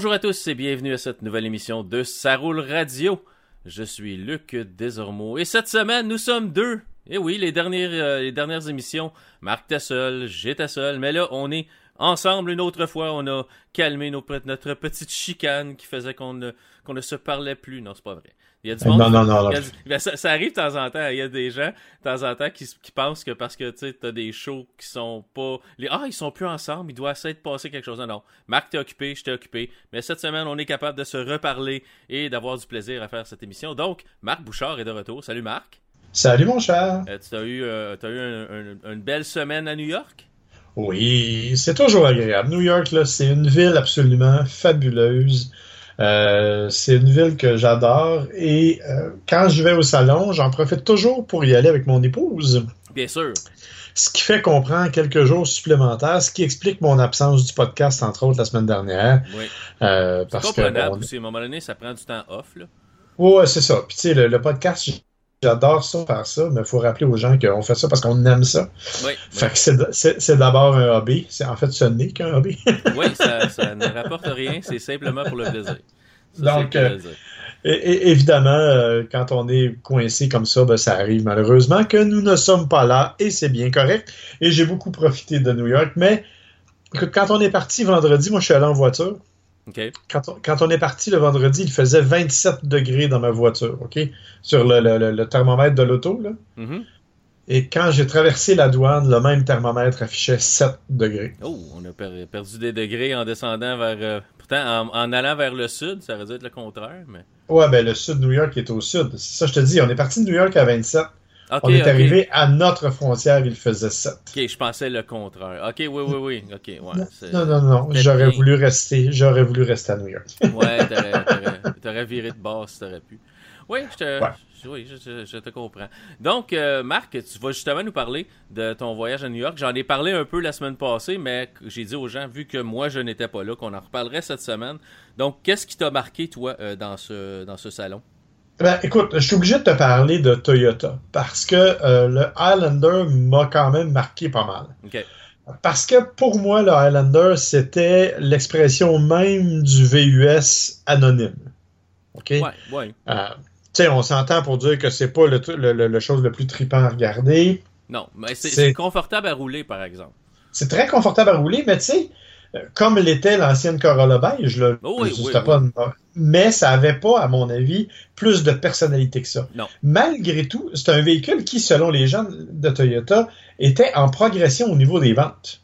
Bonjour à tous et bienvenue à cette nouvelle émission de Ça roule radio. Je suis Luc Desormeaux et cette semaine nous sommes deux. Et oui, les dernières, euh, les dernières émissions, Marc était seul, j'étais seul, mais là on est ensemble une autre fois. On a calmé nos, notre petite chicane qui faisait qu'on ne, qu'on ne se parlait plus. Non, c'est pas vrai. Il y a du monde. Non, non, non. a ben, ça, ça arrive de temps en temps. Il y a des gens, de temps en temps, qui, qui pensent que parce que tu t'as des shows qui sont pas. Les, ah, ils sont plus ensemble, il doit essayer de passer quelque chose. Non, non. Marc, t'es occupé, je t'ai occupé. Mais cette semaine, on est capable de se reparler et d'avoir du plaisir à faire cette émission. Donc, Marc Bouchard est de retour. Salut Marc. Salut mon cher. Euh, tu as eu, euh, t'as eu un- un- une belle semaine à New York? Oui, c'est toujours agréable. New York, là, c'est une ville absolument fabuleuse. Euh, c'est une ville que j'adore et euh, quand je vais au salon, j'en profite toujours pour y aller avec mon épouse. Bien sûr. Ce qui fait qu'on prend quelques jours supplémentaires, ce qui explique mon absence du podcast, entre autres, la semaine dernière. Oui. Euh, C'est parce que bon, aussi. À un moment donné, ça prend du temps off. Là. Ouais, c'est ça. Puis tu sais, le, le podcast, j'adore ça, faire ça, mais il faut rappeler aux gens qu'on fait ça parce qu'on aime ça. Oui, Fait que c'est d'abord un hobby. C'est en fait ce n'est qu'un hobby. oui ça, ça ne rapporte rien. C'est simplement pour le plaisir. Ça, Donc, c'est le euh, plaisir. Et, et- évidemment, euh, quand on est coincé comme ça, ben, ça arrive malheureusement que nous ne sommes pas là et c'est bien correct. Et j'ai beaucoup profité de New York, mais écoute, quand on est parti vendredi, moi je suis allé en voiture. Quand on, quand on est parti le vendredi, il faisait 27 degrés dans ma voiture, OK? Sur le, le- le- le thermomètre de l'auto, là. Mhm. Et quand j'ai traversé la douane, le même thermomètre affichait 7 degrés. Oh, on a per- perdu des degrés en descendant vers. euh, pourtant, en, en allant vers le sud, ça aurait dû être le contraire. Mais... Ouais, ben le sud de New York est au sud. C'est ça, je te dis. On est parti de New York à 27. On est arrivé à notre frontière, il faisait 7. Ok, je pensais le contraire. Ok, oui, oui, oui. Ok, ouais. Non, non, non. J'aurais voulu rester. J'aurais voulu rester à New York. Ouais, t'aurais, t'aurais- t'aurais viré de base si t'aurais pu. Oui, je te, Ouais. je- oui, je, je- je te comprends. Donc, euh, Marc, tu vas justement nous parler de ton voyage à New York. J'en ai parlé un peu la semaine passée, mais j'ai dit aux gens, vu que moi je n'étais pas là, qu'on en reparlerait cette semaine. Donc, qu'est-ce qui t'a marqué, toi, euh, dans, ce, dans ce salon? Ben, écoute, je suis obligé de te parler de Toyota parce que euh, le Highlander m'a quand même marqué pas mal. Ok. Parce que pour moi, le Highlander, c'était l'expression même du VUS anonyme. OK? Ouais, ouais. Euh, tu sais, on s'entend pour dire que c'est pas le, le, le- le chose le plus trippant à regarder. Non, mais c'est, confortable à rouler, par exemple. C'est très confortable à rouler, mais tu sais, euh, comme l'était l'ancienne Corolla beige, là, Oh oui, pas une- mais ça avait pas, à mon avis, plus de personnalité que ça. Non. Malgré tout, c'est un véhicule qui, selon les gens de Toyota, était en progression au niveau des ventes.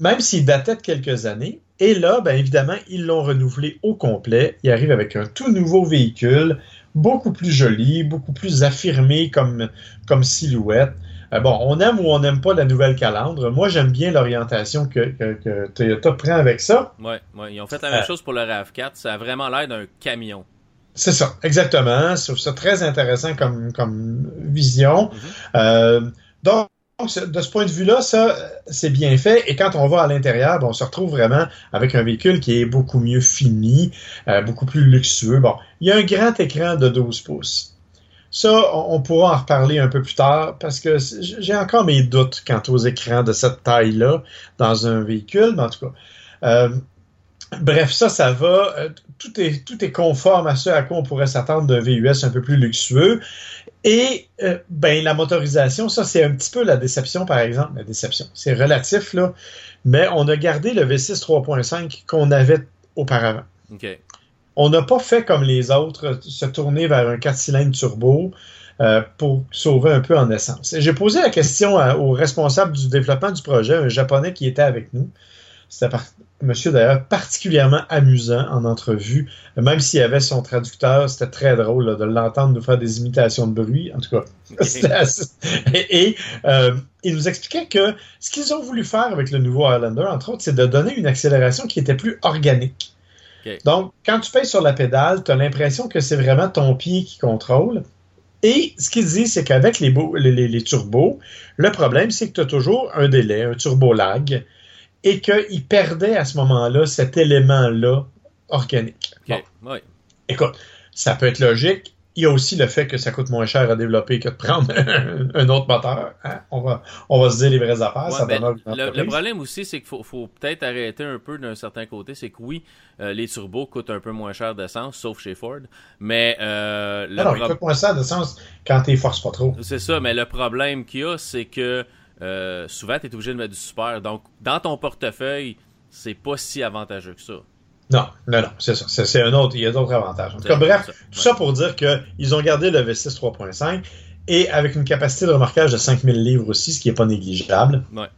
Même s'il datait de quelques années. Et là, ben évidemment, ils l'ont renouvelé au complet. Il arrive avec un tout nouveau véhicule, beaucoup plus joli, beaucoup plus affirmé comme, comme silhouette. Euh, bon, on aime ou on n'aime pas la nouvelle calandre. Moi, j'aime bien l'orientation que, que- que Toyota prend avec ça. Ouais. Ils ont fait la même Euh. chose pour le RAV4. Ça a vraiment l'air d'un camion. C'est ça, exactement. Je trouve ça très intéressant comme, comme vision. Euh, donc, de ce point de vue-là, ça, c'est bien fait. Et quand on va à l'intérieur, ben, on se retrouve vraiment avec un véhicule qui est beaucoup mieux fini, euh, beaucoup plus luxueux. Bon, il y a un grand écran de 12 pouces. Ça, on, pourra en reparler un peu plus tard parce que j'ai encore mes doutes quant aux écrans de cette taille-là dans un véhicule, mais en tout cas. euh, Bref, ça, ça va. Euh, Tout est, conforme à ce à quoi on pourrait s'attendre d'un VUS un peu plus luxueux. Et euh, ben la motorisation, ça c'est un petit peu la déception, par exemple. La déception, c'est relatif, là. Mais on a gardé le V6 3.5 qu'on avait auparavant. On n'a pas fait comme les autres, se tourner vers un 4 cylindres turbo euh, pour sauver un peu en essence. J'ai posé la question au responsable du développement du projet, un japonais qui était avec nous. C'était un monsieur d'ailleurs particulièrement amusant en entrevue, même s'il avait son traducteur, c'était très drôle de l'entendre nous faire des imitations de bruit. En tout cas, et, euh, il nous expliquait que ce qu'ils ont voulu faire avec le nouveau Highlander, entre autres, c'est de donner une accélération qui était plus organique. Donc, quand tu pèses sur la pédale, tu as l'impression que c'est vraiment ton pied qui contrôle. Et ce qu'il dit, c'est qu'avec les, turbos, le problème, c'est que tu as toujours un délai, un turbo lag, et qu'il perdait à ce moment-là cet élément-là organique. Bon. Ouais. écoute, ça peut être logique. Il y a aussi le fait que ça coûte moins cher à développer que de prendre un autre moteur. Hein. On, va, on va se dire les vraies affaires. ça ben, le, problème aussi, c'est qu'il faut, faut peut-être arrêter un peu d'un certain côté. C'est que oui, euh, les turbos coûtent un peu moins cher d'essence, sauf chez Ford. Mais. Euh, non, ils coûtent moins cher d'essence quand tu forces pas trop. C'est ça, mais le problème qu'il y a, c'est que euh, souvent, tu es obligé de mettre du super. Donc, dans ton portefeuille, c'est pas si avantageux que ça. Non, non, non, c'est ça. C'est un autre, il y a d'autres avantages. En tout cas, bref, tout ça pour dire qu'ils ont gardé le V6 3.5 et avec une capacité de remorquage de 5000 livres aussi, ce qui n'est pas négligeable. Ouais.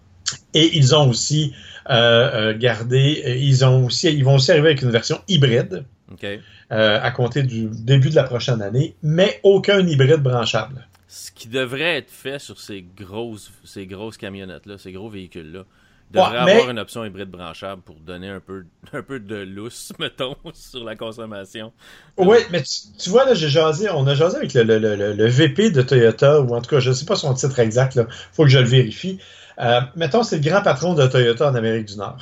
Et ils ont aussi euh, euh, gardé, ils ont aussi, ils vont aussi arriver avec une version hybride okay. euh, à compter du début de la prochaine année, mais aucun hybride branchable. Ce qui devrait être fait sur ces grosses, ces grosses camionnettes-là, ces gros véhicules-là. Il devrait avoir une option hybride branchable pour donner un peu, un peu de lousse, mettons, sur la consommation. Oui, mais tu, vois, là, j'ai jasé, on a jasé avec le, le, le, le, VP de Toyota, ou en tout cas, je ne sais pas son titre exact, il faut que je le vérifie. Euh, mettons, c'est le grand patron de Toyota en Amérique du Nord.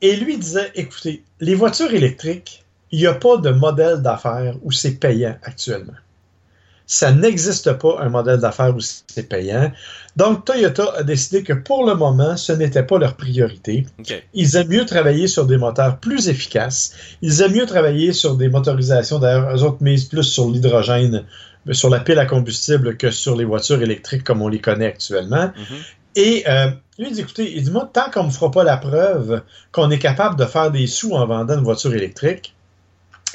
Et lui disait, écoutez, les voitures électriques, il n'y a pas de modèle d'affaires où c'est payant actuellement ça n'existe pas un modèle d'affaires où c'est payant. Donc, Toyota a décidé que pour le moment, ce n'était pas leur priorité. Ils aiment mieux travailler sur des moteurs plus efficaces. Ils aiment mieux travailler sur des motorisations. D'ailleurs, eux autres misent plus sur l'hydrogène, sur la pile à combustible que sur les voitures électriques comme on les connaît actuellement. Mhm. Et euh, lui, il dit, écoutez, il dit, moi, tant qu'on ne me fera pas la preuve qu'on est capable de faire des sous en vendant une voiture électrique,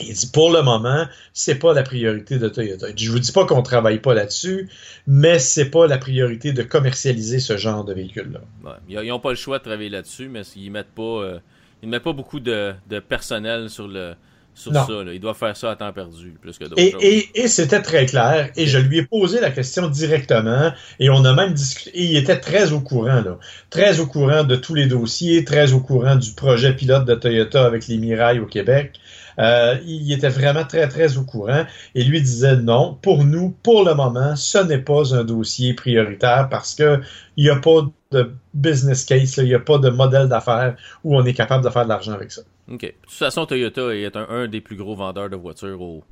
il dit pour le moment, c'est pas la priorité de Toyota. Je vous dis pas qu'on travaille pas là-dessus, mais c'est pas la priorité de commercialiser ce genre de véhicule-là. ils n'ont pas le choix de travailler là-dessus, mais ils mettent pas, euh, ils mettent pas beaucoup de, personnel sur le sur ça. Ils doivent faire ça à temps perdu plus que d'autres. Et, et, c'était très clair. Et je lui ai posé la question directement. Et on a même discuté. Et il était très au courant, là. Très au courant de tous les dossiers, très au courant du projet pilote de Toyota avec les Mirailles au Québec. Euh, il était vraiment très, très au courant et lui disait non, pour nous, pour le moment, ce n'est pas un dossier prioritaire parce que il n'y a pas de business case, il n'y a pas de modèle d'affaires où on est capable de faire de l'argent avec ça. OK. De toute façon, Toyota est un, des plus gros vendeurs de voitures au,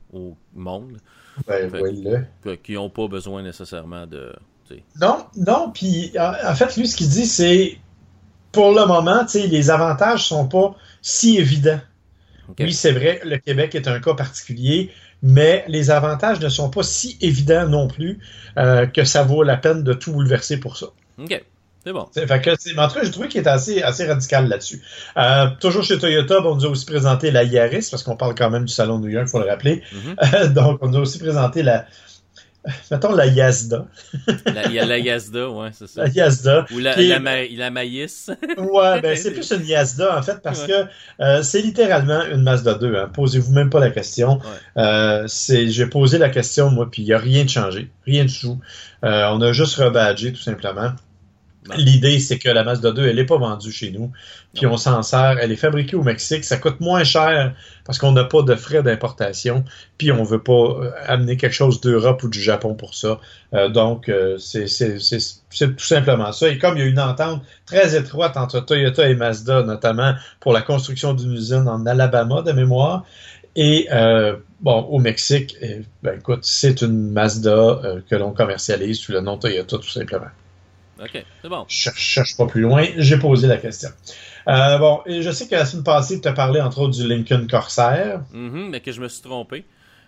monde. Ben, fait, Qui n'ont pas besoin nécessairement de. Non, non, puis en, fait, lui, ce qu'il dit, c'est pour le moment, les avantages sont pas si évidents oui, c'est vrai, le Québec est un cas particulier, mais les avantages ne sont pas si évidents non plus euh, que ça vaut la peine de tout bouleverser pour ça. OK. C'est bon. Fait que, en tout cas, j'ai trouvé qu'il était assez, assez radical là-dessus. Euh, toujours chez Toyota, on nous a aussi présenté la Yaris, parce qu'on parle quand même du salon de New York, il faut le rappeler. Mm-hmm. donc, on nous a aussi présenté la, Mettons la Yazda. Il y a la Yazda, ouais, c'est ça. La Yazda. Ou la, la, la, maïs. ouais, ben c'est plus une Yazda, en fait, parce que euh, c'est littéralement une Mazda 2. Hein. Posez-vous même pas la question. Euh, J'ai posé la question, moi, puis il n'y a rien de changé. Rien de tout. Euh, on a juste rebadgé, tout simplement. L'idée, c'est que la Mazda 2, elle n'est pas vendue chez nous. Puis on s'en sert. Elle est fabriquée au Mexique. Ça coûte moins cher parce qu'on n'a pas de frais d'importation. Puis on veut pas euh, amener quelque chose d'Europe ou du Japon pour ça. Euh, donc, euh, c'est tout simplement ça. Et comme il y a une entente très étroite entre Toyota et Mazda, notamment pour la construction d'une usine en Alabama de mémoire, et bon, au Mexique, ben écoute, c'est une Mazda que l'on commercialise sous le nom Toyota tout simplement. OK, c'est bon. Je cherche pas plus loin, j'ai posé la question. Euh, bon, et je sais que la semaine passée, tu as parlé entre autres du Lincoln Corsair. Mm mais que je me suis trompé.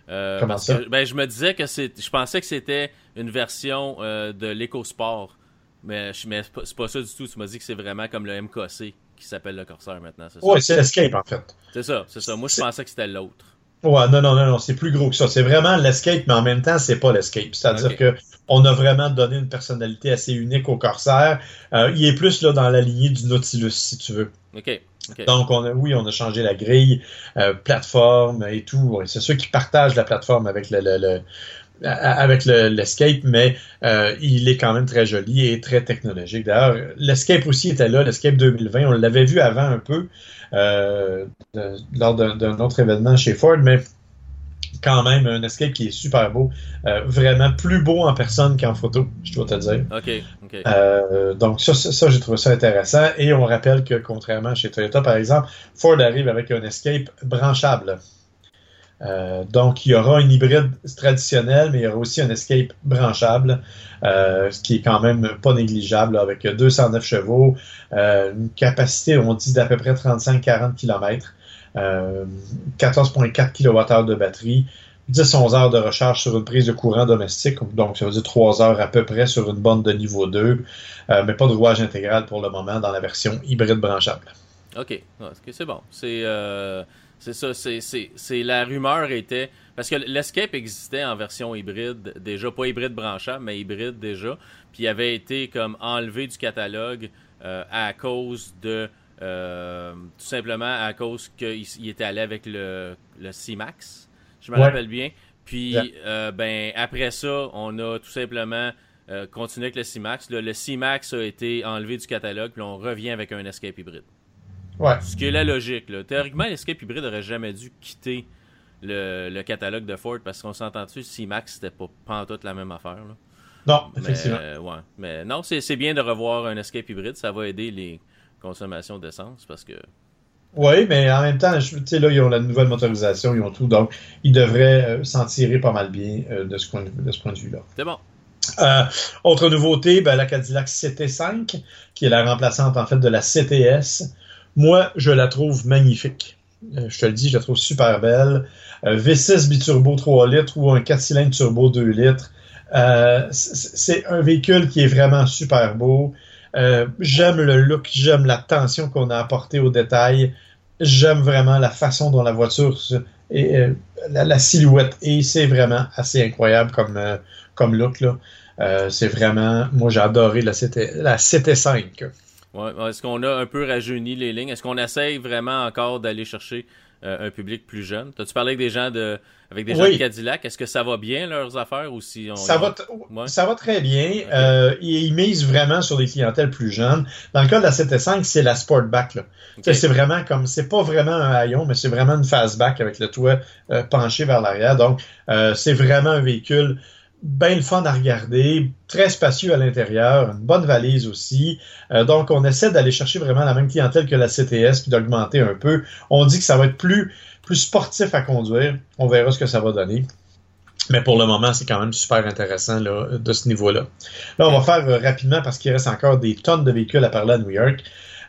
Euh, Comment ça? ben, je me disais que c'est. Je pensais que c'était une version euh, de l'EcoSport. Mais, mais c'est pas, ça du tout. Tu m'as dit que c'est vraiment comme le MKC qui s'appelle le Corsair maintenant. Oui, c'est l'Escape en fait. C'est ça, c'est ça. Moi, je pensais que c'était l'autre. Ouais, non, non, non, non, c'est plus gros que ça. C'est vraiment l'escape, mais en même temps, c'est pas l'escape. C'est-à-dire que on a vraiment donné une personnalité assez unique au Corsair. Euh, il est plus là dans la lignée du Nautilus, si tu veux. OK. Donc, on a, oui, on a changé la grille, euh, plateforme et tout. C'est ceux qui partagent la plateforme avec le, le, le avec l'escape, mais euh, il est quand même très joli et très technologique. D'ailleurs, l'escape aussi était là, l'escape 2020, on l'avait vu avant un peu euh, lors d'un autre événement chez Ford, mais quand même un escape qui est super beau, euh, vraiment plus beau en personne qu'en photo, je dois te dire. Ok, Euh, donc ça, ça, j'ai trouvé ça intéressant. Et on rappelle que contrairement chez Toyota, par exemple, Ford arrive avec un escape branchable. Euh, donc, il y aura un hybride traditionnel, mais il y aura aussi un escape branchable, euh, ce qui est quand même pas négligeable, avec 209 chevaux, euh, une capacité, on dit, d'à peu près 35-40 km, 14,4 kWh de batterie, 10-11 heures de recharge sur une prise de courant domestique, donc ça veut dire 3 heures à peu près sur une bande de niveau 2, mais pas de rouage intégral pour le moment dans la version hybride branchable. OK, c'est bon. C'est c'est ça, c'est la rumeur était parce que l'Escape existait en version hybride déjà, pas hybride branchable, mais hybride déjà, puis il avait été comme enlevé du catalogue euh, à cause de euh, tout simplement à cause qu'il était allé avec le, le C-Max, je me rappelle bien. Puis euh, ben après ça, on a tout simplement continué avec le C-Max. Le, le C-Max a été enlevé du catalogue, puis on revient avec un Escape hybride. Ce qui est la logique. Là. Théoriquement, l'Escape hybride aurait jamais dû quitter le, catalogue de Ford parce qu'on s'entend dessus, si Max c'était pas, pas toute la même affaire. Là? Non, effectivement. Mais, ouais. mais non, c'est bien de revoir un Escape hybride. Ça va aider les consommations d'essence parce que. Oui, mais en même temps, tu sais, là, ils ont la nouvelle motorisation, ils ont tout, donc ils devraient euh, s'en tirer pas mal bien euh, de, ce point de, ce point de vue-là. C'est bon. Euh, autre nouveauté, ben, la Cadillac CT5, qui est la remplaçante en fait de la CTS. Moi, je la trouve magnifique. Euh, je te le dis, je la trouve super belle. Euh, V6 biturbo 3 litres ou un 4 cylindres turbo 2 litres. Euh, c'est un véhicule qui est vraiment super beau. j'aime le look, j'aime la tension qu'on a apportée au détail. J'aime vraiment la façon dont la voiture et la, silhouette et c'est vraiment assez incroyable comme, look. C'est vraiment, moi j'ai adoré la CT5. Est-ce qu'on a un peu rajeuni les lignes? Est-ce qu'on essaye vraiment encore d'aller chercher euh, un public plus jeune? As-tu parlé avec des gens de avec des gens de Cadillac? Est-ce que ça va bien leurs affaires ou si ça, va? ça va très bien. Euh, ils, misent vraiment sur des clientèles plus jeunes. Dans le cas de la 7.5, c'est la Sportback. C'est vraiment comme c'est pas vraiment un haillon, mais c'est vraiment une fastback avec le toit euh, penché vers l'arrière. Donc, c'est vraiment un véhicule bien le fun à regarder, très spacieux à l'intérieur, une bonne valise aussi. Euh, donc, on essaie d'aller chercher vraiment la même clientèle que la CTS, puis d'augmenter un peu. On dit que ça va être plus, plus sportif à conduire. On verra ce que ça va donner. Mais pour le moment, c'est quand même super intéressant de ce niveau-là. Là, on va faire euh, rapidement parce qu'il reste encore des tonnes de véhicules à parler à New York.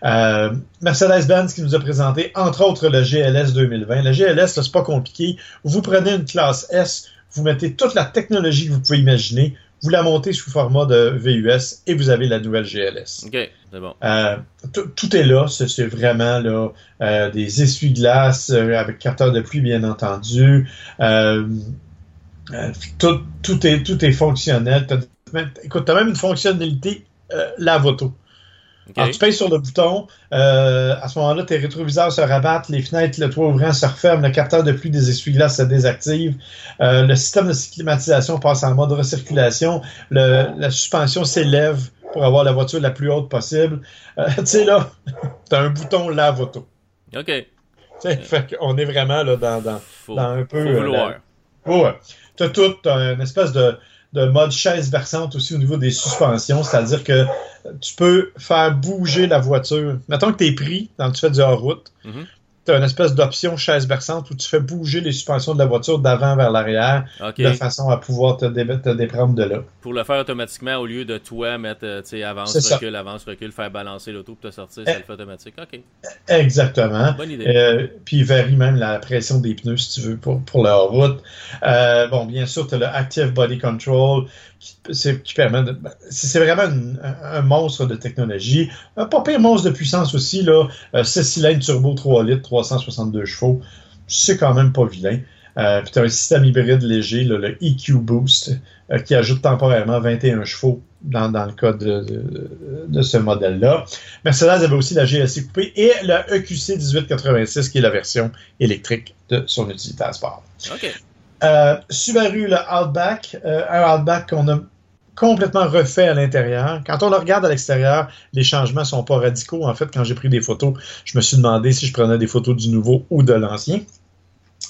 Euh, Mercedes-Benz qui nous a présenté entre autres le GLS 2020. Le GLS, c'est pas compliqué. Vous prenez une classe S, vous mettez toute la technologie que vous pouvez imaginer, vous la montez sous format de VUS et vous avez la nouvelle GLS. OK, c'est bon. Euh, tout est là, c'est vraiment là, euh, des essuie-glaces euh, avec capteur de pluie, bien entendu. tout, tout, est, tout est fonctionnel. écoute, tu as même une fonctionnalité lave-auto. Alors, tu payes sur le bouton. Euh, à ce moment-là, tes rétroviseurs se rabattent, les fenêtres, le toit ouvrant se referment, le capteur de pluie des essuie-glaces se désactive, euh, le système de climatisation passe en mode recirculation, la suspension s'élève pour avoir la voiture la plus haute possible. Euh, tu sais, là, tu as un bouton lave-auto. OK. Fait on est vraiment là, dans, dans, un peu. Faut vouloir. ouais. Tu as tout, as une espèce de de mode chaise berçante aussi au niveau des suspensions, c'est-à-dire que tu peux faire bouger la voiture. Mettons que tu es pris, quand tu fais du hors-route, mhm tu as une espèce d'option chaise berçante où tu fais bouger les suspensions de la voiture d'avant vers l'arrière de façon à pouvoir te, te, déprendre de là. Pour le faire automatiquement, au lieu de toi mettre euh, avance, recul, avance, recul, faire balancer l'auto pour te sortir, ça le fait automatique. OK. Exactement. Bonne idée. Euh, puis il varie même la pression des pneus si tu veux pour, pour la route. Euh, bon, bien sûr, tu as le Active Body Control qui, permet de. Ben, c'est vraiment un monstre de technologie. Un pas pire monstre de puissance aussi, là. 6 euh, turbo 3 litres, 362 chevaux. C'est quand même pas vilain. Euh, puis tu as un système hybride léger, le EQ Boost, euh, qui ajoute temporairement 21 chevaux dans, le cas de, ce modèle-là. Mercedes avait aussi la GLC coupée et la EQC 1886, qui est la version électrique de son utilitaire sport. Euh, Subaru, le Outback, euh, un Outback qu'on a complètement refait à l'intérieur. Quand on le regarde à l'extérieur, les changements sont pas radicaux. En fait, quand j'ai pris des photos, je me suis demandé si je prenais des photos du nouveau ou de l'ancien.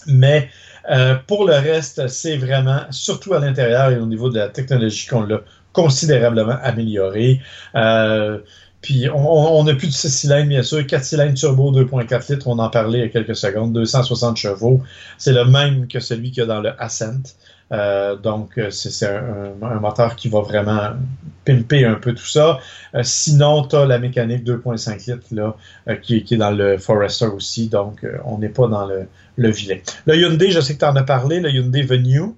Mais euh, pour le reste, c'est vraiment, surtout à l'intérieur et au niveau de la technologie, qu'on l'a considérablement amélioré. Puis on n'a plus de 6 cylindres, bien sûr. 4 cylindres turbo, 2.4 litres, on en parlait il y a quelques secondes, 260 chevaux. C'est le même que celui qu'il y a dans le Ascent. Euh, donc, euh, c'est un, moteur qui va vraiment pimper un peu tout ça. Euh, sinon, tu as la mécanique 2.5 litres là, qui, est dans le Forester aussi. Donc, on n'est pas dans le, le vilain. Le Hyundai, je sais que tu en as parlé, le Hyundai Venue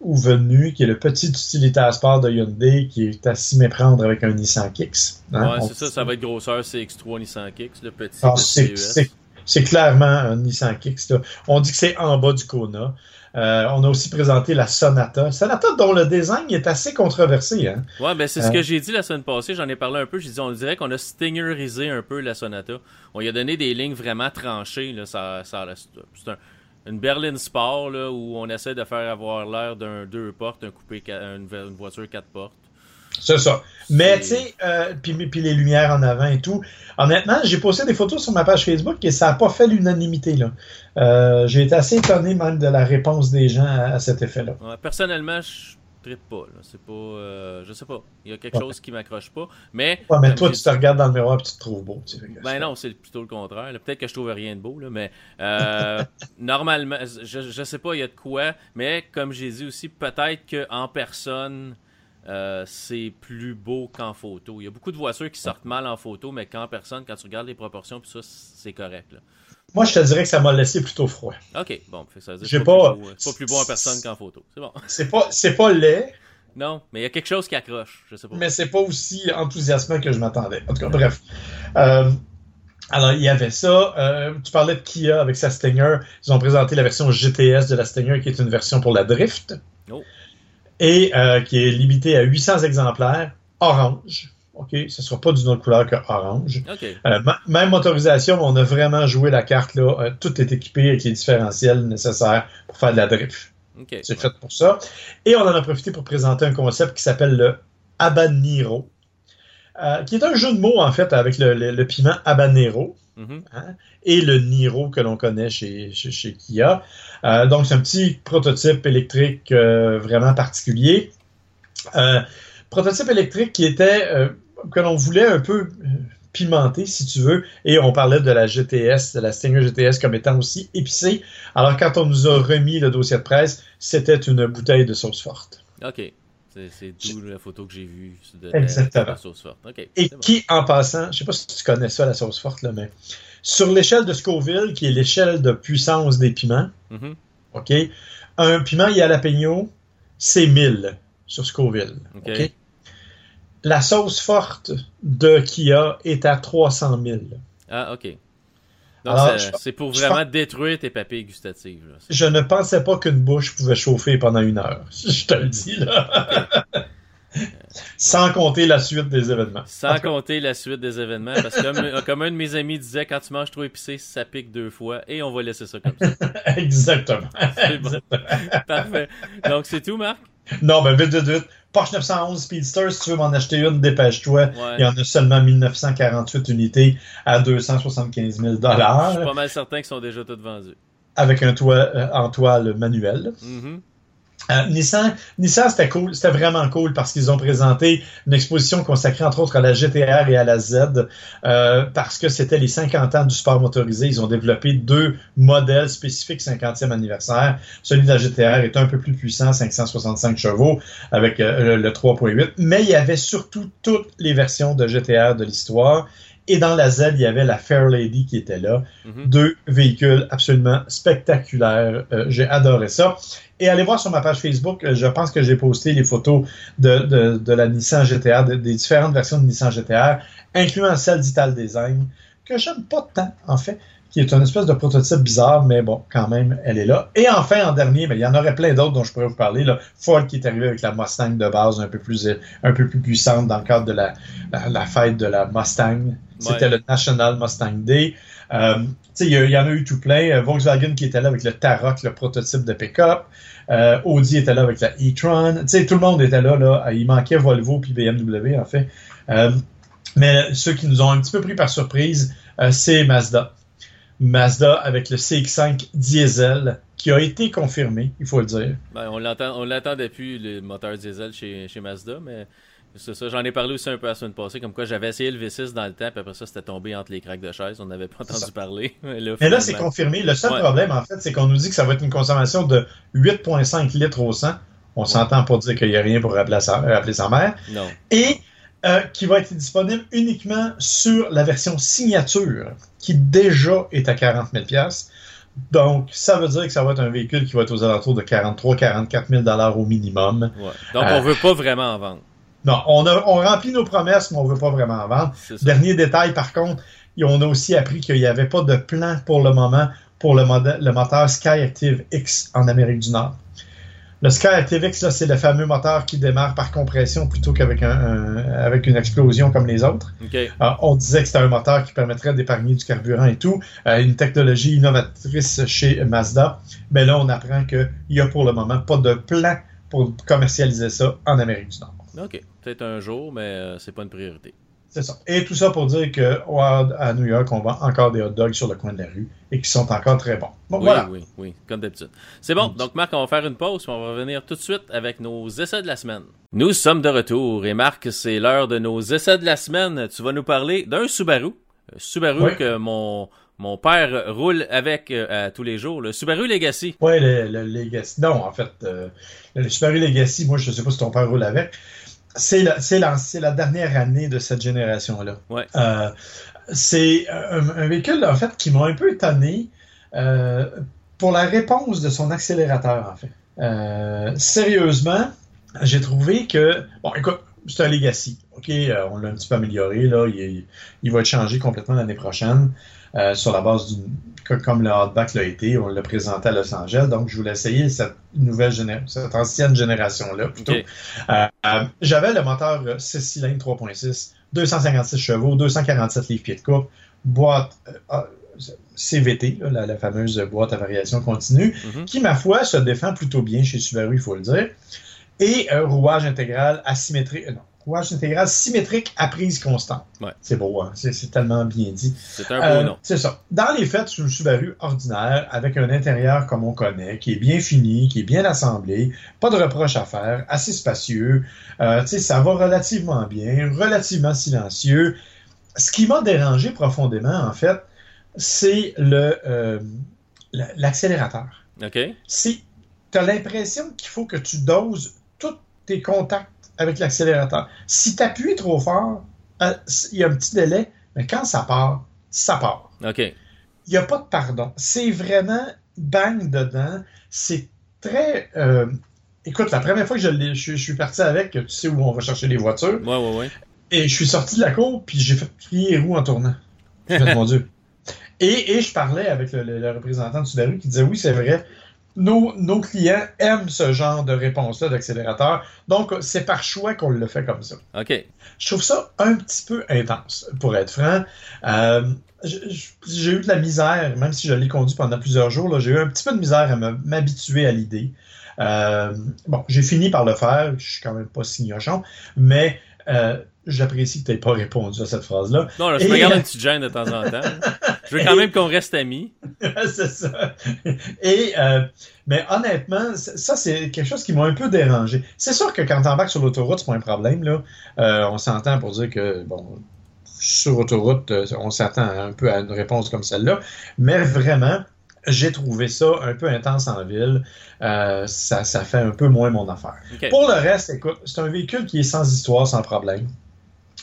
ou Venu, qui est le petit utilitaire sport de Hyundai, qui est à s'y méprendre avec un Nissan Kicks. Hein? Ouais, c'est ça, ça va être grosseur CX3 Nissan Kicks, le petit. Ah, c'est clairement un Nissan Kicks. On dit que c'est en bas du Kona. Euh, on a aussi présenté la Sonata. Sonata dont le design est assez controversé. Hein? Ouais, ben c'est ce que euh. j'ai dit la semaine passée. J'en ai parlé un peu. J'ai dit, on dirait qu'on a stingerisé un peu la Sonata. On lui a donné des lignes vraiment tranchées. Là. Ça, ça, c'est une berline sport là, où on essaie de faire avoir l'air d'un deux portes, un coupé, une, une voiture quatre portes. C'est ça. Mais tu sais, euh, puis, les lumières en avant et tout. Honnêtement, j'ai posté des photos sur ma page Facebook et ça n'a pas fait l'unanimité. là. Euh, j'ai été assez étonné même de la réponse des gens à, cet effet-là. personnellement, je tripe pas. C'est pas. Euh, je sais pas. Il y a quelque chose qui m'accroche pas. Mais. Ouais, mais toi, tu te regardes dans le miroir et tu te trouves beau. ben non, c'est plutôt le contraire. Peut-être que je trouve rien de beau, là, mais normalement, je, je sais pas, il y a de quoi. Mais comme j'ai dit aussi, peut-être qu'en personne euh, c'est plus beau qu'en photo. Il y a beaucoup de voitures qui sortent mal en photo, mais qu'en personne, quand tu regardes les proportions, puis ça, c'est correct. Moi, je te dirais que ça m'a laissé plutôt froid. Ok, bon, ça veut dire pas, pas, plus beau en personne qu'en photo. C'est bon. C'est pas, c'est pas laid. Non, mais il y a quelque chose qui accroche. Je sais pas. Mais c'est pas aussi enthousiasmant que je m'attendais. En tout cas, bref. Euh, alors, il y avait ça. Euh, tu parlais de Kia avec sa Stinger. Ils ont présenté la version GTS de la Stinger, qui est une version pour la drift. Oh et euh, qui est limité à 800 exemplaires, orange. OK, ce ne sera pas d'une autre couleur que orange. Euh, même motorisation, on a vraiment joué la carte là. Euh, tout est équipé avec les différentiels nécessaires pour faire de la drift. C'est fait pour ça. Et on en a profité pour présenter un concept qui s'appelle le habanero, qui est un jeu de mots en fait avec le piment habanero. Mm-hmm. Hein, et le Niro que l'on connaît chez, chez, Kia. Euh, donc, c'est un petit prototype électrique euh, vraiment particulier. Euh, prototype électrique qui était, que l'on voulait un peu pimenter, si tu veux, et on parlait de la GTS, de la Stinger GTS comme étant aussi épicée. Alors, quand on nous a remis le dossier de presse, c'était une bouteille de sauce forte. OK. C'est d'où la photo que j'ai vue de la sauce forte. Et qui, en passant, je sais pas si tu connais ça, la sauce forte, là, mais sur l'échelle de Scoville, qui est l'échelle de puissance des piments, mm-hmm. OK, un piment jalapeno, c'est 1000 sur Scoville. OK? La sauce forte de Kia est à 300 000. Ah, OK c'est pour vraiment détruire tes papilles gustatives. je ne pensais pas qu'une bouche pouvait chauffer pendant une heure. Je te le dis, là. Sans compter la suite des événements. Sans compter la suite des événements, parce que comme, un de mes amis disait, quand tu manges trop épicé, ça pique deux fois, et on va laisser ça comme ça. Exactement. Parfait. Donc, c'est tout, Marc? Non, ben vite, vite, vite. Porsche 911 Speedster, si tu veux m'en acheter une, dépêche-toi. Il y en a seulement 1948 unités à 275 000 Je suis pas mal certain qu'ils sont déjà toutes vendues. Avec un toit euh, en toile manuel. Mm-hmm. Euh, Nissan, Nissan c'était cool, c'était vraiment cool parce qu'ils ont présenté une exposition consacrée entre autres à la GTR et à la Z euh, parce que c'était les 50 ans du sport motorisé. Ils ont développé deux modèles spécifiques 50e anniversaire. Celui de la GTR est un peu plus puissant, 565 chevaux avec euh, le 3.8, mais il y avait surtout toutes les versions de GTR de l'histoire et dans la Z, il y avait la Fair Lady qui était là. Mhm. Deux véhicules absolument spectaculaires. Euh, j'ai adoré ça. Et allez voir sur ma page Facebook, euh, je pense que j'ai posté les photos de, de, la Nissan GTR, des différentes versions de Nissan GTR, incluant celle d'Ital Design, que j'aime pas tant, en fait qui est une espèce de prototype bizarre, mais bon, quand même, elle est là. Et enfin, en dernier, mais il y en aurait plein d'autres dont je pourrais vous parler. Là. Ford qui est arrivé avec la Mustang de base un peu plus, un peu plus puissante dans le cadre de la, la, fête de la Mustang. C'était le National Mustang Day. Euh, il y, en a eu tout plein. Euh, Volkswagen qui était là avec le Tarot, le prototype de pick-up. Euh, Audi était là avec la e-tron. Tout le monde était là, là. Il manquait Volvo puis BMW, en fait. Euh, mais ceux qui nous ont un petit peu pris par surprise, c'est Mazda. Mazda avec le CX5 diesel qui a été confirmé, il faut le dire. Ben, on l'attend, depuis le moteur diesel chez, chez Mazda, mais C'est ça, j'en ai parlé aussi un peu la semaine passée, comme quoi j'avais essayé le V6 dans le temps, puis après ça, c'était tombé entre les craques de chaise, on n'avait pas entendu parler. Mais là, c'est confirmé. Le seul problème, en fait, c'est qu'on nous dit que ça va être une consommation de 8,5 litres au 100. On s'entend pour dire qu'il n'y a rien pour rappeler sa, rappeler sa mère. Non. Et euh, qui va être disponible uniquement sur la version signature, qui déjà est à 40 000 donc, ça veut dire que ça va être un véhicule qui va être aux alentours de 43 44 000 au minimum. Ouais. Donc, on euh, veut pas vraiment en vendre. Non, on, a, on remplit nos promesses, mais on veut pas vraiment en vendre. Dernier détail, par contre, on a aussi appris qu'il n'y avait pas de plan pour le moment pour le, le moteur Skyactiv X en Amérique du Nord. Le Sky ActiveX, c'est le fameux moteur qui démarre par compression plutôt qu'avec un, avec une explosion comme les autres. Euh, on disait que c'était un moteur qui permettrait d'épargner du carburant et tout. Euh, une technologie innovatrice chez Mazda. Mais là, on apprend qu'il n'y a pour le moment pas de plan pour commercialiser ça en Amérique du Nord. OK. Peut-être un jour, mais euh, c'est pas une priorité. C'est ça. Et tout ça pour dire qu'à New York, on vend encore des hot dogs sur le coin de la rue et qui sont encore très bons. oui, voilà. oui, oui, comme d'habitude. C'est bon. Donc, Marc, on va faire une pause et on va revenir tout de suite avec nos essais de la semaine. Nous sommes de retour et Marc, c'est l'heure de nos essais de la semaine. Tu vas nous parler d'un Subaru. Subaru que mon, mon père roule avec euh, tous les jours, le Subaru Legacy. Oui, le, Legacy. Non, en fait, euh, le Subaru Legacy, moi, je ne sais pas si ton père roule avec c'est la, la, dernière année de cette génération-là. Euh, c'est un, véhicule, en fait, qui m'a un peu étonné euh, pour la réponse de son accélérateur, en fait. Euh, sérieusement, j'ai trouvé que... Bon, écoute, c'est un Legacy. OK, on l'a un petit peu amélioré. Là. Il, il va être changé complètement l'année prochaine. Euh, sur la base d'une. Comme le hardback l'a été, on l'a présenté à Los Angeles. Donc, je voulais essayer cette nouvelle génération, cette ancienne génération-là plutôt. Euh, euh, j'avais le moteur 6 cylindres 3.6, 256 chevaux, 247 livres pieds de coupe, boîte. CVT, la, fameuse boîte à variation continue, mm-hmm. qui, ma foi, se défend plutôt bien chez Subaru, il faut le dire. Et un rouage intégral asymétrique, non, rouage intégral symétrique à prise constante. C'est beau, hein? c'est tellement bien dit. C'est un beau euh, nom. C'est ça. Dans les faits, c'est une Subaru ordinaire avec un intérieur comme on connaît, qui est bien fini, qui est bien assemblé, pas de reproches à faire, assez spacieux. Euh, ça va relativement bien, relativement silencieux. Ce qui m'a dérangé profondément, en fait, c'est le euh, l'accélérateur. OK. Tu as l'impression qu'il faut que tu doses tous tes contacts avec l'accélérateur. Si tu appuies trop fort, euh, il y a un petit délai, mais quand ça part, ça part. OK. Il n'y a pas de pardon. C'est vraiment bang dedans. C'est très. Euh, écoute, la première fois que je, je, suis parti avec, tu sais où on va chercher les voitures. Ouais, ouais, ouais. Et je suis sorti de la cour, puis j'ai fait plier les roues en tournant. mon Dieu. Et, et, je parlais avec le, le, représentant de Subaru qui disait oui, c'est vrai, nos, clients aiment ce genre de réponse-là d'accélérateur. Donc, c'est par choix qu'on le fait comme ça. OK. Je trouve ça un petit peu intense, pour être franc. Euh, j'ai eu de la misère, même si je l'ai conduit pendant plusieurs jours, j'ai eu un petit peu de misère à m'habituer à l'idée. Euh, bon, j'ai fini par le faire, je suis quand même pas signochon, mais euh, j'apprécie que tu n'aies pas répondu à cette phrase-là. Non, je me garde une petite gêne de temps en temps. Je veux quand même qu'on reste amis. c'est ça. Et, euh, mais honnêtement, ça, c'est quelque chose qui m'a un peu dérangé. C'est sûr que quand t'embarques sur l'autoroute, c'est pas un problème, là. Euh, on s'entend pour dire que, bon, sur autoroute, euh, on s'attend un peu à une réponse comme celle-là. Mais vraiment, j'ai trouvé ça un peu intense en ville. ça, ça fait un peu moins mon affaire. Pour le reste, écoute, c'est un véhicule qui est sans histoire, sans problème.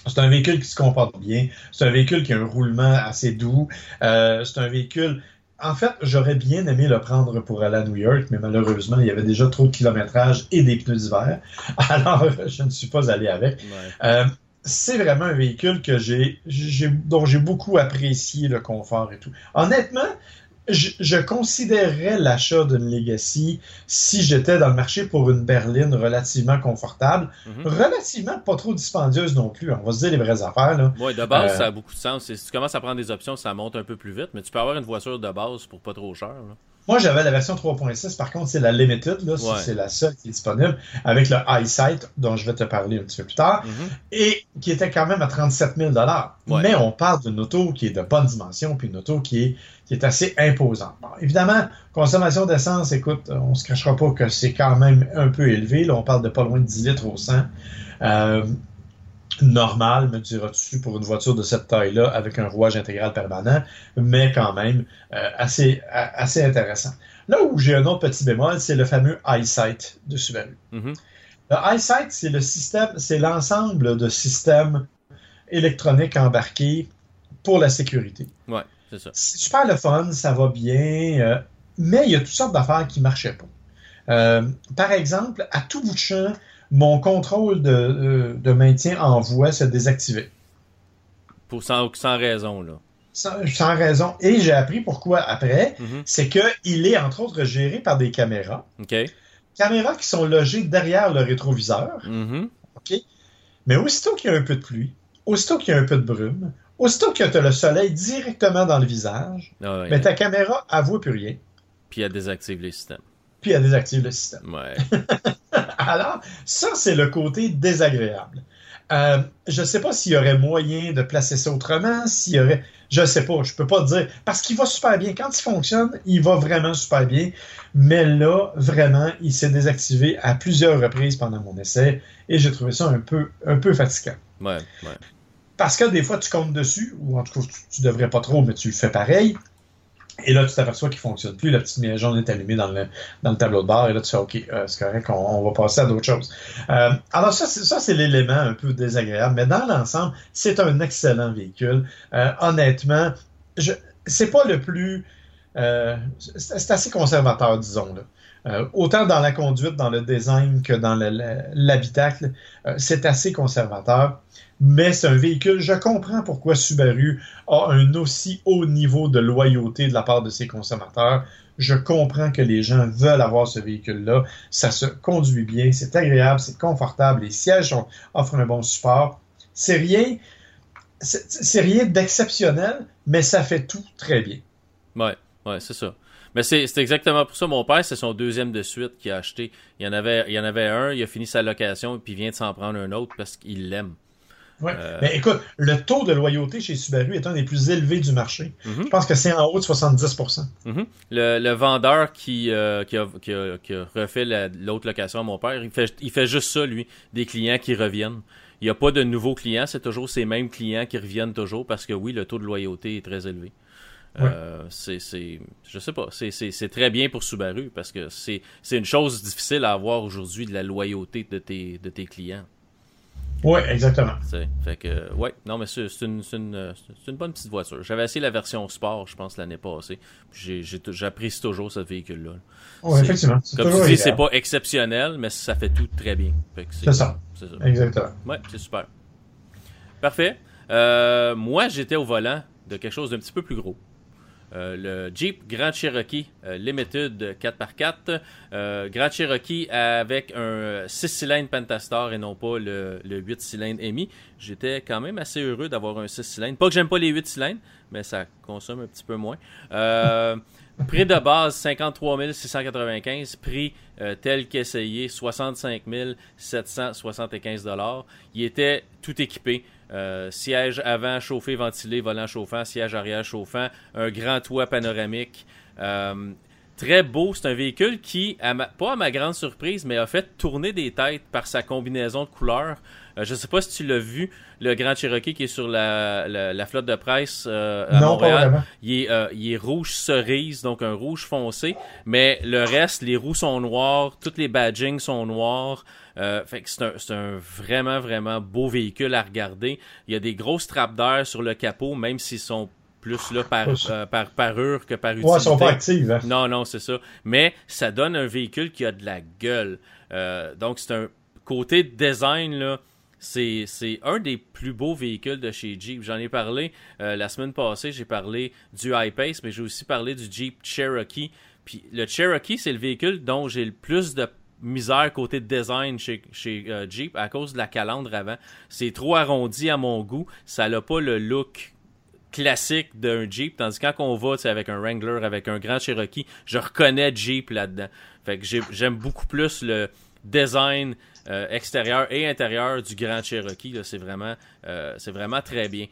C'est un véhicule qui se comporte bien. C'est un véhicule qui a un roulement assez doux. Euh, c'est un véhicule. En fait, j'aurais bien aimé le prendre pour aller à New York, mais malheureusement, il y avait déjà trop de kilométrage et des pneus d'hiver. Alors, je ne suis pas allé avec. Euh, c'est vraiment un véhicule que j'ai, dont j'ai beaucoup apprécié le confort et tout. Honnêtement, je, considérerais l'achat d'une Legacy si j'étais dans le marché pour une berline relativement confortable, mhm. relativement pas trop dispendieuse non plus. On va se dire les vraies affaires. Oui, de base, euh, ça a beaucoup de sens. Si tu commences à prendre des options, ça monte un peu plus vite, mais tu peux avoir une voiture de base pour pas trop cher. Moi, j'avais la version 3.6. Par contre, c'est la Limited. Là, C'est la seule qui est disponible avec le EyeSight, dont je vais te parler un petit peu plus tard, mhm. et qui était quand même à 37 000 Mais on parle d'une auto qui est de bonne dimension, puis une auto qui est, qui est assez imposante. évidemment, consommation d'essence, écoute, on se cachera pas que c'est quand même un peu élevé. Là, on parle de pas loin de 10 litres au 100. Euh, normal, me diras-tu, pour une voiture de cette taille-là, avec un rouage intégral permanent, mais quand même euh, assez, assez intéressant. Là où j'ai un autre petit bémol, c'est le fameux EyeSight de Subaru. Mhm. Le EyeSight, c'est le système, c'est l'ensemble de systèmes électroniques embarqués pour la sécurité. Ouais, c'est ça. C'est super le fun, ça va bien, euh, mais il y a toutes sortes d'affaires qui ne marchaient pas. Euh, par exemple, à tout bout de champ, mon contrôle de, euh, de maintien en voie se désactivait. Pour, sans, sans raison, là. Sans, sans raison. Et j'ai appris pourquoi après. Mhm. C'est qu'il est entre autres géré par des caméras. Caméras qui sont logées derrière le rétroviseur. Mhm. Mais aussitôt qu'il y a un peu de pluie, aussitôt qu'il y a un peu de brume, aussitôt que tu as le soleil directement dans le visage, Ah mais ta caméra, elle voit plus rien. Puis elle désactive les systèmes. Puis elle désactive le système. Ouais. Alors, ça, c'est le côté désagréable. Euh, je ne sais pas s'il y aurait moyen de placer ça autrement, s'il y aurait... Je ne sais pas, je peux pas te dire. Parce qu'il va super bien. Quand il fonctionne, il va vraiment super bien. Mais là, vraiment, il s'est désactivé à plusieurs reprises pendant mon essai et j'ai trouvé ça un peu, un peu fatigant. Ouais, ouais. Parce que des fois, tu comptes dessus, ou en tout cas, tu, tu devrais pas trop, mais tu le fais pareil. Et là, tu t'aperçois qu'il fonctionne plus. La petite lumière jaune est allumée dans le, dans le tableau de bord. Et là, tu fais OK, euh, c'est correct, on, on va passer à d'autres choses. Euh, alors, ça, c'est, l'élément un peu désagréable. Mais dans l'ensemble, c'est un excellent véhicule. Euh, honnêtement, je, c'est pas le plus. euh, c'est assez conservateur, disons. Là. Euh, autant dans la conduite, dans le design que dans le- le- l'habitacle, euh, c'est assez conservateur. Mais c'est un véhicule, je comprends pourquoi Subaru a un aussi haut niveau de loyauté de la part de ses consommateurs. Je comprends que les gens veulent avoir ce véhicule-là. Ça se conduit bien, c'est agréable, c'est confortable, les sièges offrent un bon support. C'est rien, c'est rien d'exceptionnel, mais ça fait tout très bien. Ouais, ouais, c'est ça. Mais c'est exactement pour ça. Mon père, c'est son deuxième de suite qu'il a acheté. Il y en avait, il y en avait un, il a fini sa location, puis il vient de s'en prendre un autre parce qu'il l'aime. Ouais. Euh, Mais écoute, le taux de loyauté chez Subaru est un des plus élevés du marché. Mhm. Je pense que c'est en haut de 70 Mhm. le, le vendeur qui, euh, qui, a, qui, a, qui a refait la- l'autre location à mon père, il fait, il fait juste ça, lui, des clients qui reviennent. Il n'y a pas de nouveaux clients, c'est toujours ces mêmes clients qui reviennent toujours parce que oui, le taux de loyauté est très élevé. Euh, c'est, c'est, je sais pas, c'est, c'est, c'est très bien pour Subaru parce que c'est, c'est une chose difficile à avoir aujourd'hui de la loyauté de tes, de tes clients. Oui, exactement. Fait que, ouais, non, mais c'est, une, c'est, une, une bonne petite voiture. J'avais essayé la version sport, je pense, l'année passée. J'apprécie toujours ce véhicule-là. Oui, effectivement. Comme tu dis, c'est pas exceptionnel, mais ça fait tout très bien. C'est ça. C'est ça. Exactement. Ouais, c'est super. Parfait. Euh, moi, j'étais au volant de quelque chose d'un petit peu plus gros. Euh, le Jeep Grand Cherokee euh, Limited 4x4. Euh, Grand Cherokee avec un 6 cylindres Pentastar et non pas le, le 8 cylindres EMI. J'étais quand même assez heureux d'avoir un 6 cylindres. Pas que j'aime pas les 8 cylindres, mais ça consomme un petit peu moins. Prix de base 53 695. Prix tel qu'essayé 65 775 Il était tout équipé. Euh, siège avant chauffé, ventilé, volant chauffant, siège arrière chauffant, un grand toit panoramique. Euh, très beau, c'est un véhicule qui, à ma- pas à ma grande surprise, mais a fait tourner des têtes par sa combinaison de couleurs. Euh, je sais pas si tu l'as vu, le Grand Cherokee qui est sur la, la, la flotte de presse euh, à Non, Montréal. Il est, euh, il est rouge cerise, donc un rouge foncé. Mais le reste, les roues sont noires, toutes les badgings sont noirs. Euh, fait que c'est un, vraiment, vraiment beau véhicule à regarder. Il y a des grosses trappes d'air sur le capot, même s'ils sont plus là par, euh, par parure que par utilité. Ouais, ils sont pas hein. Non, non, c'est ça. Mais ça donne un véhicule qui a de la gueule. Euh, donc, c'est un côté design, là. C'est, c'est un des plus beaux véhicules de chez Jeep. J'en ai parlé euh, la semaine passée. J'ai parlé du I-Pace, mais j'ai aussi parlé du Jeep Cherokee. Puis le Cherokee, c'est le véhicule dont j'ai le plus de misère côté design chez, euh, Jeep à cause de la calandre avant. C'est trop arrondi à mon goût. Ça n'a pas le look classique d'un Jeep, tandis que quand on va avec un Wrangler, avec un Grand Cherokee, je reconnais Jeep là-dedans. Fait j'aime beaucoup plus le design euh, extérieur et intérieur du Grand Cherokee. C'est vraiment, euh, vraiment très bien.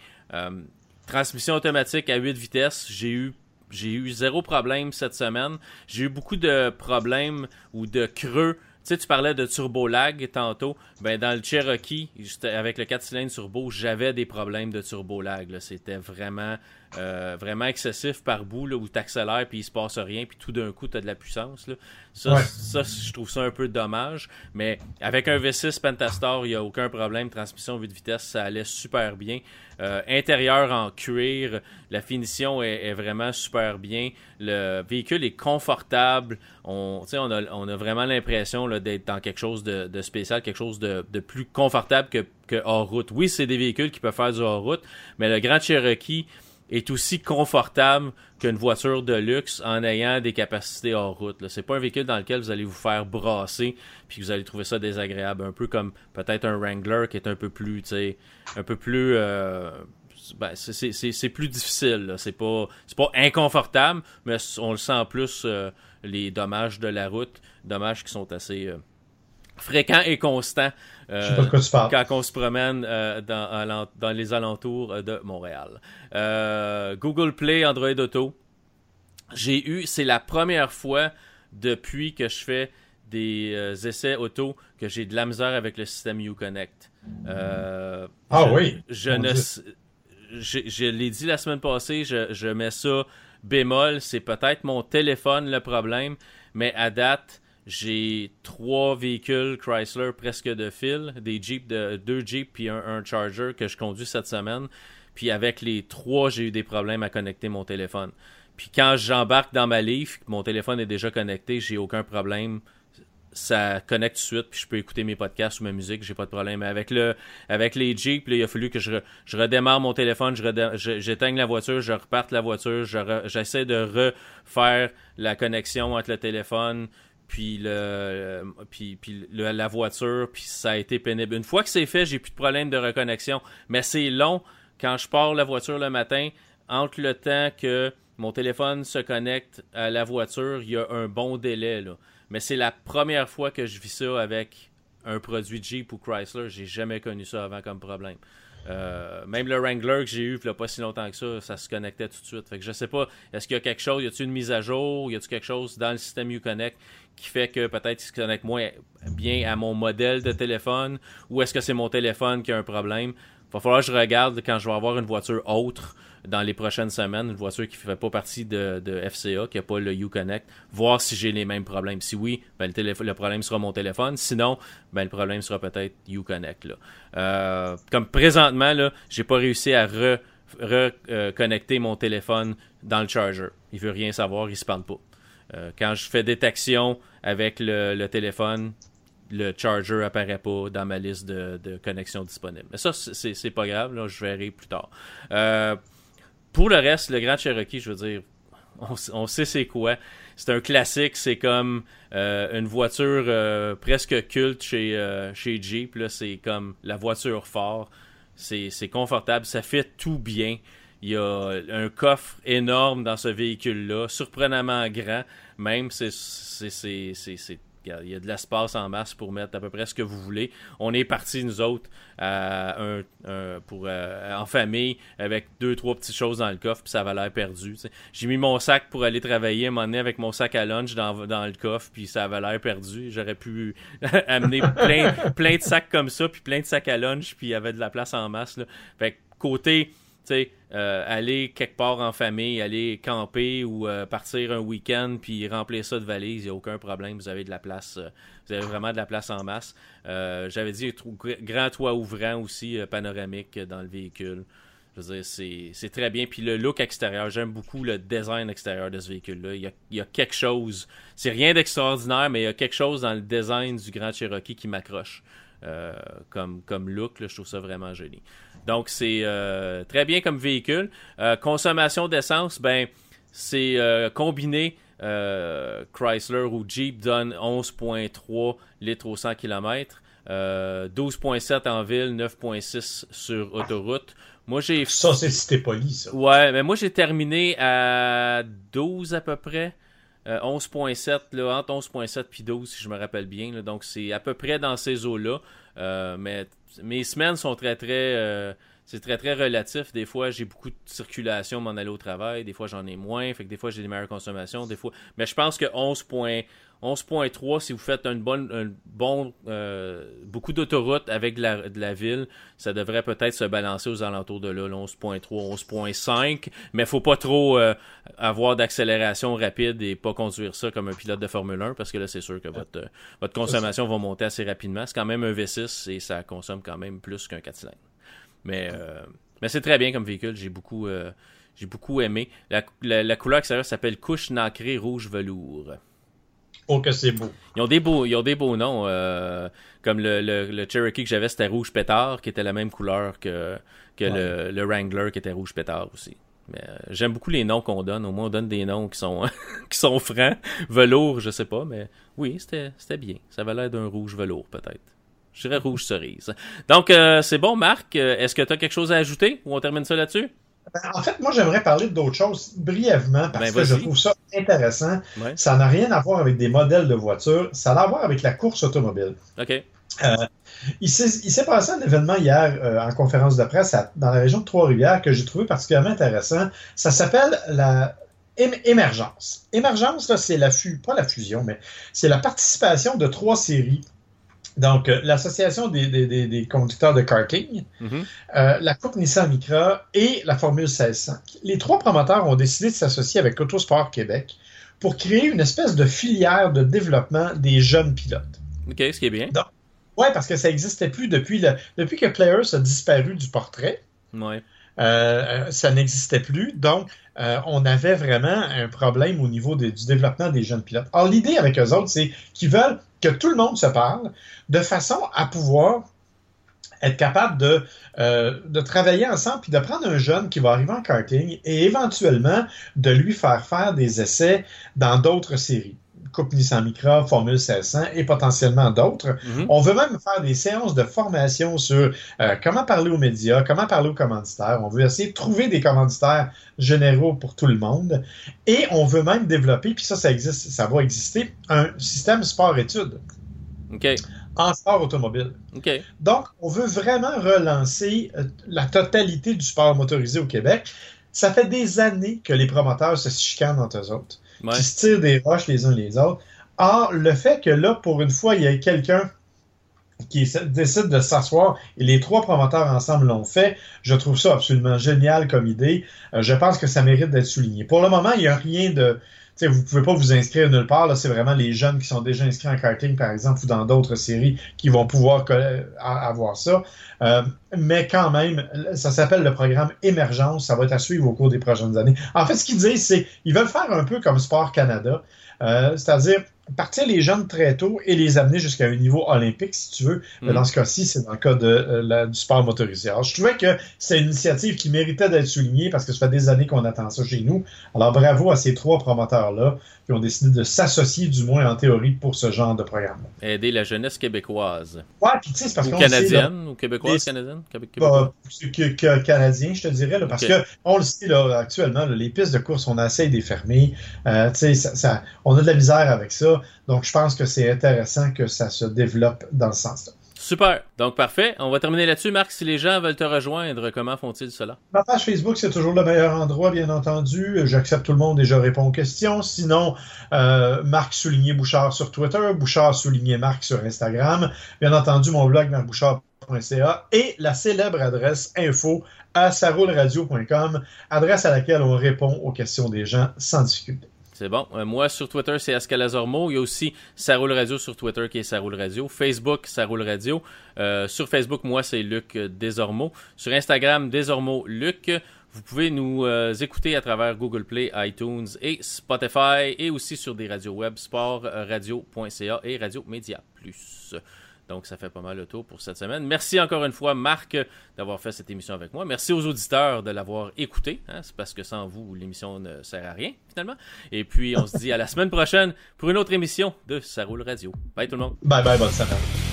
Transmission automatique à 8 vitesses, j'ai eu j'ai eu zéro problème cette semaine. J'ai eu beaucoup de problèmes ou de creux sais, tu parlais de turbo lag tantôt. Ben, dans le Cherokee, avec le 4 cylindres turbo, j'avais des problèmes de turbo lag. C'était vraiment, euh, vraiment excessif par bout, là, où tu accélères puis il se passe rien, puis tout d'un coup, tu as de la puissance. Là. Ça, ça, je trouve ça un peu dommage. Mais avec un V6 Pentastar, il n'y a aucun problème. Transmission vue de vitesse, ça allait super bien. Euh, intérieur en cuir, la finition est, vraiment super bien. Le véhicule est confortable. On, on, a, on a vraiment l'impression d'être dans quelque chose de, spécial, quelque chose de, plus confortable que, que hors route. Oui, c'est des véhicules qui peuvent faire du hors route, mais le Grand Cherokee est aussi confortable qu'une voiture de luxe en ayant des capacités hors route. C'est pas un véhicule dans lequel vous allez vous faire brasser puis vous allez trouver ça désagréable, un peu comme peut-être un Wrangler qui est un peu plus, un peu plus euh, ben, c'est plus difficile. C'est pas, pas inconfortable, mais on le sent plus euh, les dommages de la route, dommages qui sont assez euh, fréquents et constants euh, quand on se promène euh, dans, dans, les alentours euh, de Montréal. Google Play, Android Auto. J'ai eu, c'est la première fois depuis que je fais des essais auto que j'ai de la misère avec le système Uconnect. ah oui. Je ne, je, je l'ai dit la semaine passée, je, je mets ça bémol. C'est peut-être mon téléphone le problème, mais à date, j'ai trois véhicules Chrysler presque de fil, des Jeeps de deux Jeeps puis un, Charger que je conduis cette semaine. Puis avec les trois, j'ai eu des problèmes à connecter mon téléphone. Puis quand j'embarque dans ma Leaf, mon téléphone est déjà connecté, j'ai aucun problème. Ça connecte tout de suite, puis je peux écouter mes podcasts ou ma musique, j'ai pas de problème. avec le, avec les Jeeps, il a fallu que je, redémarre mon téléphone, j'éteigne la voiture, je reparte la voiture, j'essaie de refaire la connexion entre le téléphone, puis le puis, puis la voiture, puis ça a été pénible. Une fois que c'est fait, j'ai plus de problème de reconnexion, mais c'est long quand je pars la voiture le matin entre le temps que mon téléphone se connecte à la voiture, il y a un bon délai là. Mais c'est la première fois que je vis ça avec un produit Jeep ou Chrysler, j'ai jamais connu ça avant comme problème. Euh, même le Wrangler que j'ai eu il n'y a pas si longtemps que ça, ça se connectait tout de suite. Fait que je sais pas, est-ce qu'il y a quelque chose, y a-t-il une mise à jour, y a-t-il quelque chose dans le système Uconnect qui fait que peut-être il se connecte moins bien à mon modèle de téléphone ou est-ce que c'est mon téléphone qui a un problème? Il va falloir que je regarde quand je vais avoir une voiture autre dans les prochaines semaines, une voiture qui ne fait pas partie de, FCA, qui n'a pas le Uconnect, voir si j'ai les mêmes problèmes. Si oui, ben le, problème sera mon téléphone. Sinon, ben le problème sera peut-être Uconnect. Là. Euh, comme présentement, là, j'ai pas réussi à reconnecter mon téléphone dans le charger. Il veut rien savoir, il se parle pas. Euh, quand je fais détection avec le, téléphone, le charger apparaît pas dans ma liste de, de connexions disponibles. Mais ça, c'est pas grave, je verrai plus tard. Euh, pour le reste, le Grand Cherokee, je veux dire, on, sait c'est quoi. C'est un classique, c'est comme euh, une voiture presque culte chez, chez Jeep. C'est comme la voiture fort. C'est confortable, ça fait tout bien. Il y a un coffre énorme dans ce véhicule-là, surprenamment grand. Même, c'est il y, a de l'espace en masse pour mettre à peu près ce que vous voulez. On est parti, nous autres, pour, euh, en famille, avec deux, trois petites choses dans le coffre, puis ça avait l'air perdu. J'ai mis mon sac pour aller travailler, un avec mon sac à lunch dans, le coffre, puis ça avait l'air perdu. J'aurais pu amener plein, plein de sacs comme ça, puis plein de sacs à lunch, puis il y avait de la place en masse. Là. Fait côté sais, euh, aller quelque part en famille, aller camper ou euh, partir un week-end puis remplir ça de valises, il n'y a aucun problème. Vous avez de la place. Euh, vous avez vraiment de la place en masse. J'avais dit grand toit ouvrant aussi, panoramique dans le véhicule. Je veux dire, c'est très bien. Puis le look extérieur, j'aime beaucoup le design extérieur de ce véhicule-là. Il, y a quelque chose. C'est rien d'extraordinaire, mais il y a quelque chose dans le design du Grand Cherokee qui m'accroche. comme, look, je trouve ça vraiment joli. Donc, c'est euh, très bien comme véhicule. Euh, consommation d'essence, ben, c'est euh, combiné. Chrysler ou Jeep donne 11.3 litres au 100 km. 12.7 en ville, 9.6 sur autoroute. Moi, j'ai. Ça, c'est si poli, ça. Ouais, mais moi, j'ai terminé à 12 à peu près. 11.7, là, entre 11.7 puis 12, si je me rappelle bien. donc, c'est à peu près dans ces eaux-là. Mais mes semaines sont très, très, euh, c'est très très relatif. Des fois, j'ai beaucoup de circulation m'en aller au travail, des fois j'en ai moins, fait des fois j'ai des meilleures consommations, des fois. Mais je pense que 11 11.3, si vous faites une bonne, un bon, euh, beaucoup d'autoroutes avec de la, de la, ville, ça devrait peut-être se balancer aux alentours de là, 11.3, 11.5. Mais faut pas trop euh, avoir d'accélération rapide et pas conduire ça comme un pilote de Formule 1 parce que là, c'est sûr que votre, euh, votre consommation va monter assez rapidement. C'est quand même un V6 et ça consomme quand même plus qu'un 4 cylindres. Mais, mais c'est très bien comme véhicule. J'ai beaucoup, j'ai beaucoup aimé. La, la, la couleur extérieure s'appelle couche nacrée rouge velours. Que c'est beau. Ils ont des beaux, ils ont des beaux noms. Euh, comme le, le, le, Cherokee que j'avais, c'était rouge pétard, qui était la même couleur que, que le, le, Wrangler, qui était rouge pétard aussi. Mais euh, j'aime beaucoup les noms qu'on donne. Au moins, on donne des noms qui sont, qui sont francs. Velours, je sais pas, mais oui, c'était, c'était bien. Ça avait l'air d'un rouge velours, peut-être. Je dirais rouge cerise. Donc, euh, c'est bon, Marc. Est-ce que tu as quelque chose à ajouter ou on termine ça là-dessus? En fait, moi, j'aimerais parler d'autres choses brièvement parce ben, que je trouve ça intéressant. Ça n'a rien à voir avec des modèles de voitures, ça a à voir avec la course automobile. OK. Euh, il s'est passé un événement hier euh, en conférence de presse dans la région de Trois-Rivières que j'ai trouvé particulièrement intéressant. Ça s'appelle la émergence. Émergence, c'est la pas la fusion, mais c'est la participation de trois séries donc, euh, l'Association des, des, des, conducteurs de karting, mhm. euh, la Coupe Nissan Micra et la Formule 1600. Les trois promoteurs ont décidé de s'associer avec Autosport Québec pour créer une espèce de filière de développement des jeunes pilotes. OK, ce qui est bien. Oui, parce que ça n'existait plus depuis, le, depuis que Players a disparu du portrait. Ouais. Euh, ça n'existait plus. Donc, on avait vraiment un problème au niveau du développement des jeunes pilotes. Alors, l'idée avec eux autres, c'est qu'ils veulent que tout le monde se parle, de façon à pouvoir être capable de, euh, de travailler ensemble, puis de prendre un jeune qui va arriver en karting et éventuellement de lui faire faire des essais dans d'autres séries. Coupe Nissan Micra, Formule 1600 et potentiellement d'autres. Mhm. On veut même faire des séances de formation sur euh, comment parler aux médias, comment parler aux commanditaires. On veut essayer de trouver des commanditaires généraux pour tout le monde. Et on veut même développer, puis ça, ça existe, ça va exister, un système sport-études. En sport automobile. Donc, on veut vraiment relancer euh, la totalité du sport motorisé au Québec. Ça fait des années que les promoteurs se chicanent entre eux autres qui se tirent des roches les uns les autres. Or, le fait que là, pour une fois, il y ait quelqu'un qui décide de s'asseoir et les trois promoteurs ensemble l'ont fait, je trouve ça absolument génial comme idée. Euh, je pense que ça mérite d'être souligné. Pour le moment, il n'y a rien de, vous vous pouvez pas vous inscrire nulle part. C'est vraiment les jeunes qui sont déjà inscrits en karting, par exemple, ou dans d'autres séries qui vont pouvoir avoir ça. Euh, mais quand même, ça s'appelle le programme Émergence. Ça va être à suivre au cours des prochaines années. En fait, ce qu'ils disent, c'est qu'ils veulent faire un peu comme Sport Canada. Euh, c'est-à-dire partir les jeunes très tôt et les amener jusqu'à un niveau olympique, si tu veux. Mais mm. dans ce cas-ci, c'est dans le cas de, euh, du sport motorisé. Alors, je trouvais que c'est une initiative qui méritait d'être soulignée parce que ça fait des années qu'on attend ça chez nous. Alors, bravo à ces trois promoteurs-là qui ont décidé de s'associer, du moins en théorie, pour ce genre de programme. Aider la jeunesse québécoise. Ouais, puis tu sais, c'est parce que. canadienne, ou québécoise, canadienne bah, que, canadien, je te dirais, là, parce que on le sait là, actuellement, les pistes de course, on essaie de les fermer. Euh, tu sais, ça, on a de la misère avec ça. Donc, je pense que c'est intéressant que ça se développe dans ce sens-là. Super. Donc, parfait. On va terminer là-dessus. Marc, si les gens veulent te rejoindre, comment font-ils cela? Ma page Facebook, c'est toujours le meilleur endroit, bien entendu. J'accepte tout le monde et je réponds aux questions. Sinon, euh, Marc souligné Bouchard sur Twitter, Bouchard souligné Marc sur Instagram. Bien entendu, mon blog, marcbouchard.ca et la célèbre adresse info à saroulradio.com, adresse à laquelle on répond aux questions des gens sans difficulté. C'est bon. Euh, moi, sur Twitter, c'est Ascalazormo. Il y a aussi Ça Radio sur Twitter qui est Ça Radio. Facebook, Ça Radio. Euh, sur Facebook, moi, c'est Luc Desormeaux. Sur Instagram, Desormeaux Luc. Vous pouvez nous euh, écouter à travers Google Play, iTunes et Spotify et aussi sur des radios web, sportradio.ca et Radio Média Plus. Donc, ça fait pas mal le tour pour cette semaine. Merci encore une fois, Marc, d'avoir fait cette émission avec moi. Merci aux auditeurs de l'avoir écouté. Hein. C'est parce que sans vous, l'émission ne sert à rien, finalement. Et puis, on se dit à la semaine prochaine pour une autre émission de Ça radio. Bye tout le monde. Bye bye, bonne semaine.